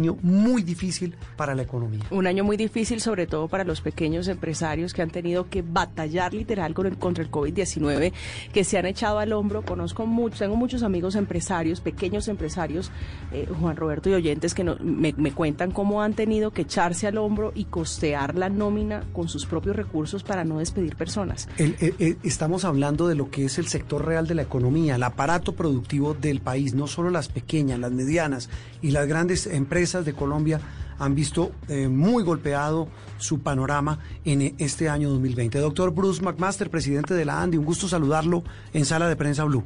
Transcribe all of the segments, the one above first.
año muy difícil para la economía. Un año muy difícil, sobre todo para los pequeños empresarios que han tenido que batallar literal con el, contra el COVID-19, que se han echado al hombro. Conozco muchos, tengo muchos amigos empresarios, pequeños empresarios, eh, Juan Roberto y oyentes, que me, me, cuentan cómo han tenido que echarse al hombro y costear la nómina con sus propios recursos para no despedir personas. estamos hablando de lo que es el sector real de la economía, el aparato productivo del país, no solo las pequeñas, las medianas y las grandes empresas de Colombia han visto eh, muy golpeado su panorama en este año 2020. Doctor Bruce McMaster, presidente de la ANDI, un gusto saludarlo en Sala de Prensa Blue.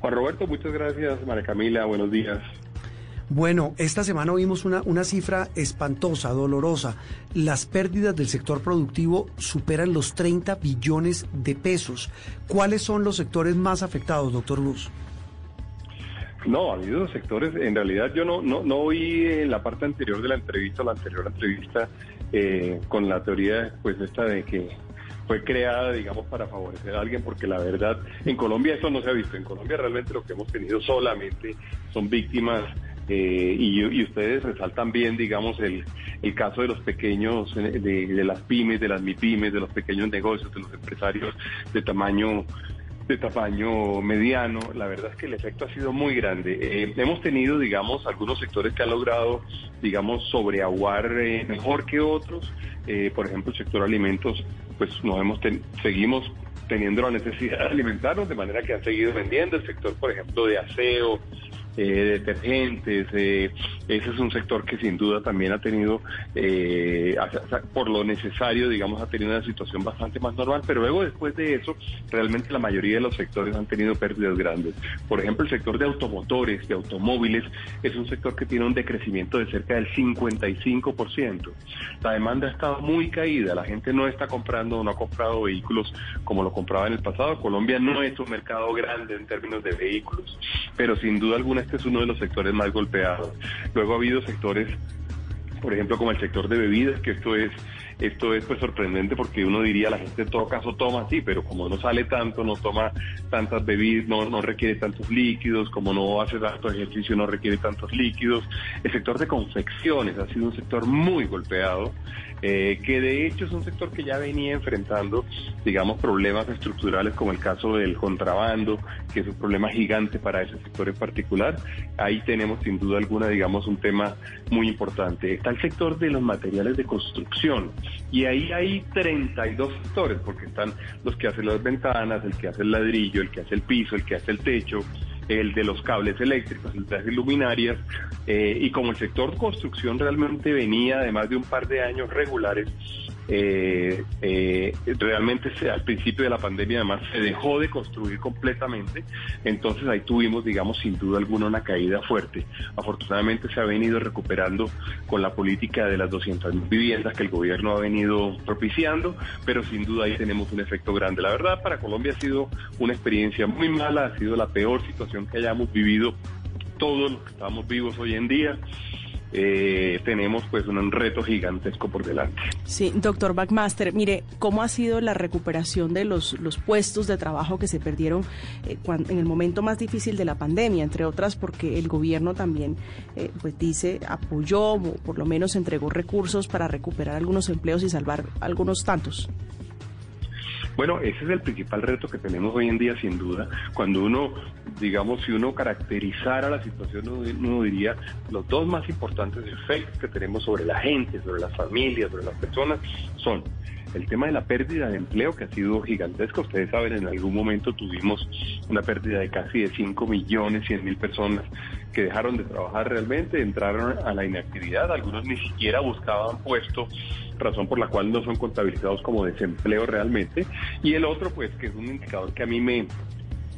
Juan Roberto, muchas gracias. María Camila, buenos días. Bueno, esta semana vimos una, una cifra espantosa, dolorosa. Las pérdidas del sector productivo superan los 30 billones de pesos. ¿Cuáles son los sectores más afectados, doctor Bruce? No, ha habido sectores, en realidad yo no, no, no oí en la parte anterior de la entrevista, la anterior entrevista, eh, con la teoría pues esta de que fue creada, digamos, para favorecer a alguien, porque la verdad, en Colombia eso no se ha visto. En Colombia realmente lo que hemos tenido solamente son víctimas eh, y, ustedes resaltan bien, digamos, el, el caso de los pequeños, de, de las pymes, de las MIPYMES, de los pequeños negocios, de los empresarios de tamaño de tamaño mediano, la verdad es que el efecto ha sido muy grande. Eh, hemos tenido, digamos, algunos sectores que han logrado, digamos, sobreaguar eh, mejor que otros. Eh, por ejemplo, el sector alimentos, pues nos hemos seguimos teniendo la necesidad de alimentarnos, de manera que han seguido vendiendo. El sector, por ejemplo, de aseo, eh, detergentes. Eh, ese es un sector que sin duda también ha tenido, eh, por lo necesario, digamos, ha tenido una situación bastante más normal, pero luego después de eso, realmente la mayoría de los sectores han tenido pérdidas grandes. Por ejemplo, el sector de automotores, de automóviles, es un sector que tiene un decrecimiento de cerca del 55%. La demanda ha estado muy caída, la gente no está comprando, no ha comprado vehículos como lo compraba en el pasado. Colombia no es un mercado grande en términos de vehículos, pero sin duda alguna este es uno de los sectores más golpeados. Luego ha habido sectores, por ejemplo, como el sector de bebidas, que esto es esto es pues sorprendente porque uno diría la gente en todo caso toma sí, pero como no sale tanto, no toma tantas bebidas, no, no requiere tantos líquidos, como no hace tanto ejercicio, no requiere tantos líquidos. El sector de confecciones ha sido un sector muy golpeado. Eh, que de hecho es un sector que ya venía enfrentando, digamos, problemas estructurales como el caso del contrabando, que es un problema gigante para ese sector en particular. Ahí tenemos sin duda alguna, digamos, un tema muy importante. Está el sector de los materiales de construcción y ahí hay 32 sectores, porque están los que hacen las ventanas, el que hace el ladrillo, el que hace el piso, el que hace el techo, el de los cables eléctricos, el de las luminarias, eh, y como el sector construcción realmente venía, además de un par de años regulares, eh, eh, realmente al principio de la pandemia además se dejó de construir completamente, entonces ahí tuvimos, digamos, sin duda alguna una caída fuerte. Afortunadamente se ha venido recuperando con la política de las 200.000 viviendas que el gobierno ha venido propiciando, pero sin duda ahí tenemos un efecto grande. La verdad, para Colombia ha sido una experiencia muy mala, ha sido la peor situación que hayamos vivido todos los que estamos vivos hoy en día. Eh, tenemos pues un reto gigantesco por delante. Sí, doctor Backmaster, mire, ¿cómo ha sido la recuperación de los, los puestos de trabajo que se perdieron eh, en el momento más difícil de la pandemia? Entre otras porque el gobierno también, eh, pues dice, apoyó o por lo menos entregó recursos para recuperar algunos empleos y salvar algunos tantos. Bueno, ese es el principal reto que tenemos hoy en día, sin duda. Cuando uno, digamos, si uno caracterizara la situación, uno, diría los dos más importantes efectos que tenemos sobre la gente, sobre las familias, sobre las personas, son el tema de la pérdida de empleo que ha sido gigantesca. Ustedes saben, en algún momento tuvimos una pérdida de casi de 5 millones, 100 mil personas que dejaron de trabajar realmente, entraron a la inactividad, algunos ni siquiera buscaban puesto, razón por la cual no son contabilizados como desempleo realmente. Y el otro, pues, que es un indicador que a mí me,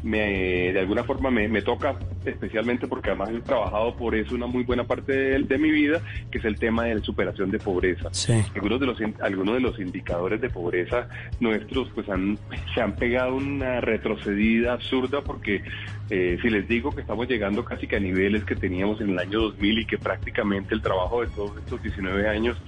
me, de alguna forma me, toca, especialmente porque además he trabajado por eso una muy buena parte de, mi vida, que es el tema de la superación de pobreza. Algunos, de los, algunos de los indicadores de pobreza nuestros pues han, se han pegado una retrocedida absurda porque eh, si les digo que estamos llegando casi que a niveles que teníamos en el año 2000 y que prácticamente el trabajo de todos estos 19 años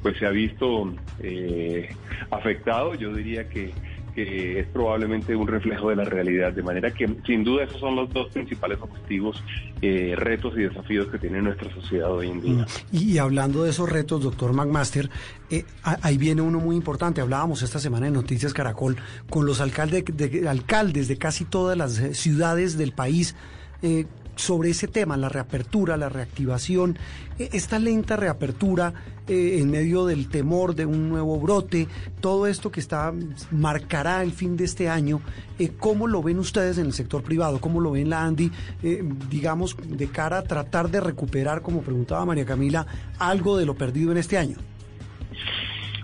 pues se ha visto eh, afectado, yo diría que que es probablemente un reflejo de la realidad, de manera que sin duda esos son los dos principales objetivos, eh, retos y desafíos que tiene nuestra sociedad hoy en día. Mm. Y, hablando de esos retos, doctor McMaster, eh, ahí viene uno muy importante. Hablábamos esta semana en Noticias Caracol con los alcaldes de, alcaldes de casi todas las eh, ciudades del país. Eh, sobre ese tema, la reapertura, la reactivación, e, esta lenta reapertura eh, en medio del temor de un nuevo brote, todo esto que está marcará el fin de este año, eh, ¿cómo lo ven ustedes en el sector privado? ¿Cómo lo ven la Andy, eh, digamos, de cara a tratar de recuperar, como preguntaba María Camila, algo de lo perdido en este año?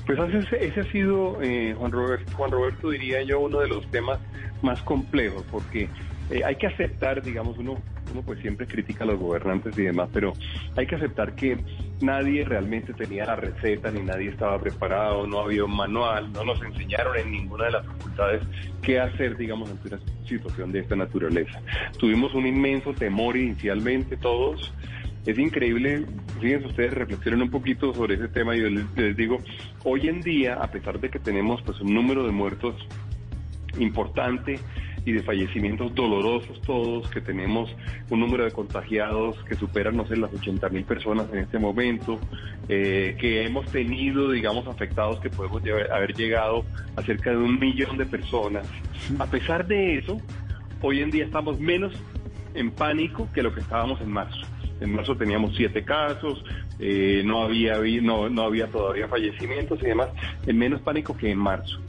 Pues ese, ese ha sido, Juan, Roberto, Juan Roberto, diría yo, uno de los temas más complejos, porque hay que aceptar, digamos, uno uno pues siempre critica a los gobernantes y demás, pero hay que aceptar que nadie realmente tenía la receta, ni nadie estaba preparado, no había un manual, no nos enseñaron en ninguna de las facultades qué hacer, digamos, ante una situación de esta naturaleza. Tuvimos un inmenso temor inicialmente todos. Es increíble, fíjense ustedes, reflexionen un poquito sobre ese tema yo les, les digo, hoy en día, a pesar de que tenemos pues un número de muertos importante, y de fallecimientos dolorosos todos, que tenemos un número de contagiados que superan, no sé, las 80 mil personas en este momento, eh, que hemos tenido, digamos, afectados que podemos haber llegado a cerca de un millón de personas. A pesar de eso, hoy en día estamos menos en pánico que lo que estábamos en marzo. En marzo teníamos siete casos, eh, no, había, no, no había todavía fallecimientos y demás, en menos pánico que en marzo.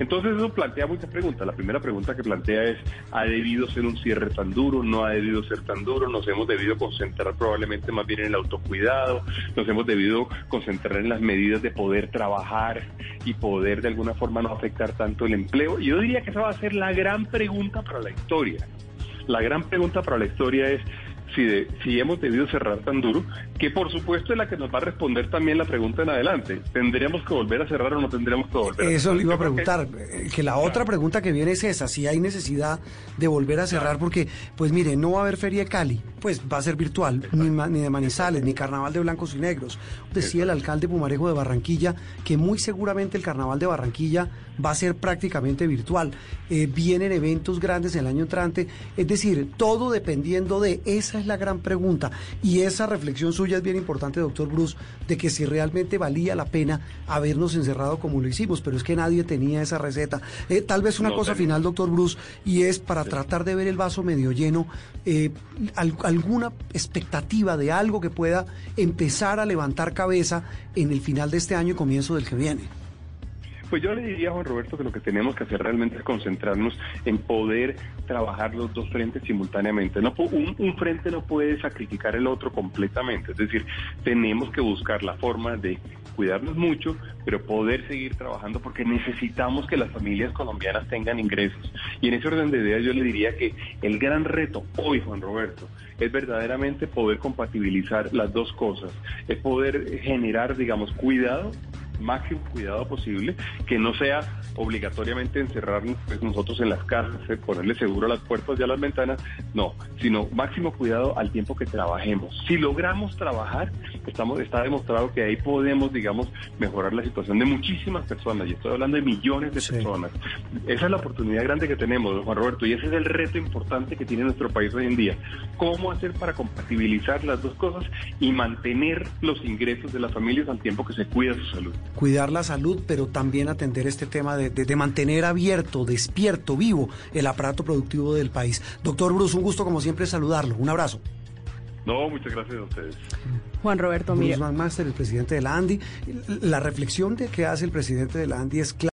Entonces eso plantea muchas preguntas. La primera pregunta que plantea es, ¿ha debido ser un cierre tan duro? ¿No ha debido ser tan duro? ¿Nos hemos debido concentrar probablemente más bien en el autocuidado? ¿Nos hemos debido concentrar en las medidas de poder trabajar y poder de alguna forma no afectar tanto el empleo? Yo diría que esa va a ser la gran pregunta para la historia. La gran pregunta para la historia es, si, si hemos debido cerrar tan duro, que por supuesto es la que nos va a responder también la pregunta en adelante. ¿Tendríamos que volver a cerrar o no tendríamos que volver a cerrar? Eso le iba a preguntar, eh, que la otra pregunta que viene es esa, si hay necesidad de volver a cerrar, porque, pues mire, no va a haber Feria de Cali, pues va a ser virtual, ni, ni, de Manizales, ni Carnaval de Blancos y Negros. Decía el alcalde Pumarejo de Barranquilla que muy seguramente el Carnaval de Barranquilla va a ser prácticamente virtual. Eh, vienen eventos grandes el año entrante, es decir, todo dependiendo de, esa es la gran pregunta. Y esa reflexión suya es bien importante, doctor Bruce, de que si realmente valía la pena habernos encerrado como lo hicimos, pero es que nadie tenía esa receta. Eh, tal vez una cosa final, doctor Bruce, y es para tratar de ver el vaso medio lleno, eh, alguna expectativa de algo que pueda empezar a levantar cabeza en el final de este año y comienzo del que viene. Pues yo le diría a Juan Roberto que lo que tenemos que hacer realmente es concentrarnos en poder trabajar los dos frentes simultáneamente. No, un, un frente no puede sacrificar el otro completamente, es decir, tenemos que buscar la forma de cuidarnos mucho, pero poder seguir trabajando porque necesitamos que las familias colombianas tengan ingresos. Y en ese orden de ideas yo le diría que el gran reto hoy, Juan Roberto, es verdaderamente poder compatibilizar las dos cosas, es poder generar, digamos, cuidado máximo cuidado posible, que no sea obligatoriamente encerrarnos pues, nosotros en las casas, eh, ponerle seguro a las puertas y a las ventanas, no, sino máximo cuidado al tiempo que trabajemos. Si logramos trabajar, estamos, está demostrado que ahí podemos, digamos, mejorar la situación de muchísimas personas, y estoy hablando de millones de personas. Esa es la oportunidad grande que tenemos, Juan Roberto, y ese es el reto importante que tiene nuestro país hoy en día. ¿Cómo hacer para compatibilizar las dos cosas y mantener los ingresos de las familias al tiempo que se cuida su salud? Cuidar la salud, pero también atender este tema de de, mantener abierto, despierto, vivo el aparato productivo del país. Doctor Bruce, un gusto como siempre saludarlo. Un abrazo. No, muchas gracias a ustedes. Juan Roberto Bruce Master, el presidente de la ANDI. La reflexión de que hace el presidente de la ANDI es clara.